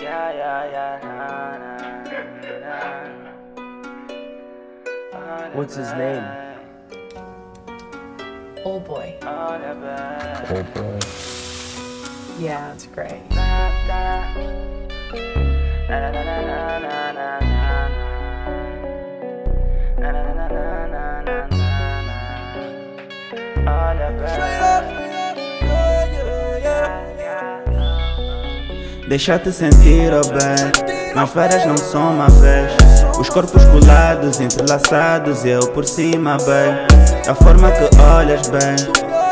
Yeah, yeah, yeah, na, na, na. What's his name? Old boy. Olha. Old boy. Yeah, it's great. Na, na. Deixa-te sentir, oh bem. Nas férias não são uma vez. Os corpos colados, entrelaçados, eu por cima, bem. A forma que olhas, bem.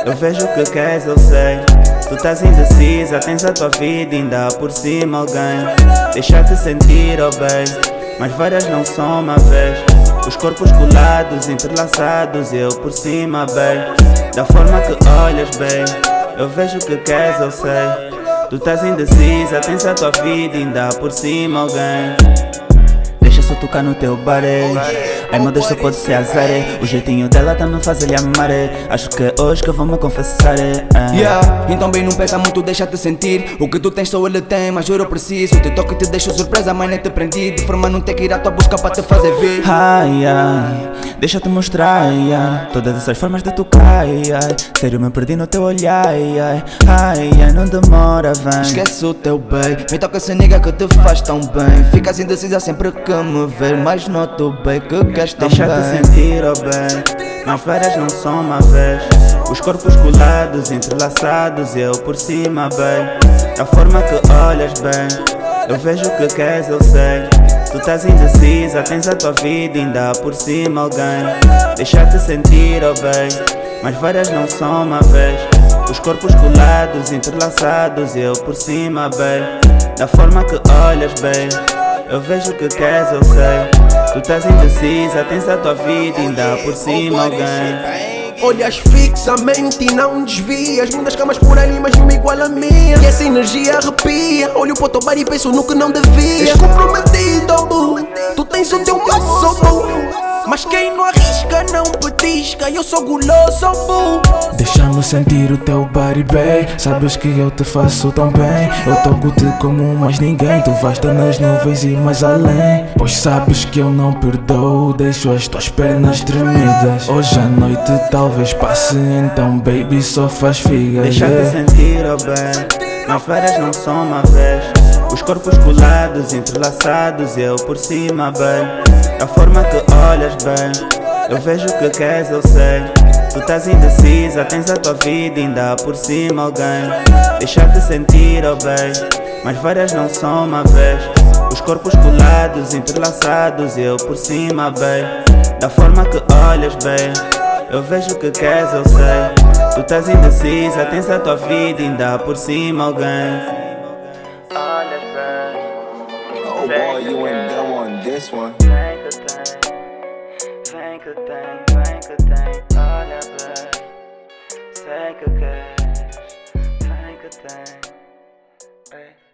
Eu vejo o que queres, eu sei. Tu estás indecisa, tens a tua vida, ainda por cima alguém. Deixa-te sentir, oh bem. Mas várias não são uma vez. Os corpos colados, entrelaçados, eu por cima, bem. Da forma que olhas, bem. Eu vejo o que queres, eu sei. Tu estás indecisa, tens a tua vida, ainda por cima alguém. Deixa só tocar no teu bare. Ai meu Deus, só pode ser azar. O jeitinho dela tá me fazendo amar. Acho que é hoje que eu vou me confessar. ah. Yeah, então bem não pensa muito, deixa-te sentir. O que tu tens só ele tem, mas juro eu preciso. Te toque te deixo surpresa, mas nem te prendi. De forma não ter que ir à tua busca para te fazer vir. Ai, ai, deixa-te mostrar, ai, ai, todas essas formas de tocar, ai, sério me perdi no teu olhar, ai, ai, ai, ai, não demora, vem. Esquece o teu bem, me toca essa nega que te faz tão bem. Ficas indecisa sempre que me ver Mas noto bem que queres Deixa-te sentir, oh bem, nas férias não são uma vez. Os corpos colados, entrelaçados, eu por cima, bem. Da forma que olhas, bem, eu vejo o que queres, eu sei. Tu estás indecisa, tens a tua vida, ainda por cima alguém. Deixa-te sentir, oh bem, mas várias não são uma vez. Os corpos colados, entrelaçados, eu por cima, bem. Da forma que olhas, bem, eu vejo o que queres, eu sei. Tu estás indecisa, tens a tua vida, ainda por cima alguém. Olhas fixamente e não desvias Muitas camas por ali, mas nenhuma igual a minha E essa energia arrepia Olho para o teu bar e penso no que não devia És comprometido, boo. Tu tens o teu maço, boo. Mas quem não arrisca não petisca Eu sou guloso, boo. Deixa-me sentir o teu body, babe Sabes que eu te faço tão bem Eu toco-te como mais ninguém Tu vais estar nas nuvens e mais além Pois sabes que eu não perdoo Deixo as tuas pernas tremidas Hoje à noite talvez passe Então baby só faz figas Deixa-te sentir, oh bem. Nas férias não são uma vez. Os corpos colados, entrelaçados, eu por cima, bem. Da forma que olhas, bem. Eu vejo o que queres, eu sei. Tu estás indecisa, tens a tua vida, ainda por cima alguém. Deixa-te sentir, oh bem. Mas várias não são uma vez. Os corpos colados, entrelaçados, eu por cima, bem. Da forma que olhas, bem. Eu vejo o que queres, eu sei. Tu estás indecisa, tens a tua vida, ainda por cima alguém. Olhas bem. Oh boy, you ain't dumb on this one. Vem que tem, vem que tem, vem que tem. Olha bem. Sei que queres, vem que tem. Ei.